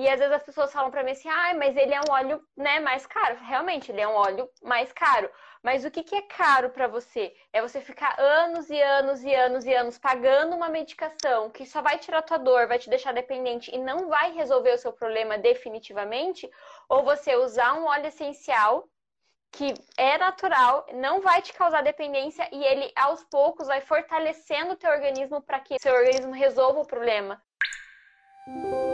E às vezes as pessoas falam para mim assim, ah, mas ele é um óleo, né, mais caro. Realmente, ele é um óleo mais caro. Mas o que, que é caro para você? É você ficar anos e anos e anos e anos pagando uma medicação que só vai tirar tua dor, vai te deixar dependente e não vai resolver o seu problema definitivamente? Ou você usar um óleo essencial que é natural, não vai te causar dependência e ele aos poucos vai fortalecendo o teu organismo para que seu organismo resolva o problema. Música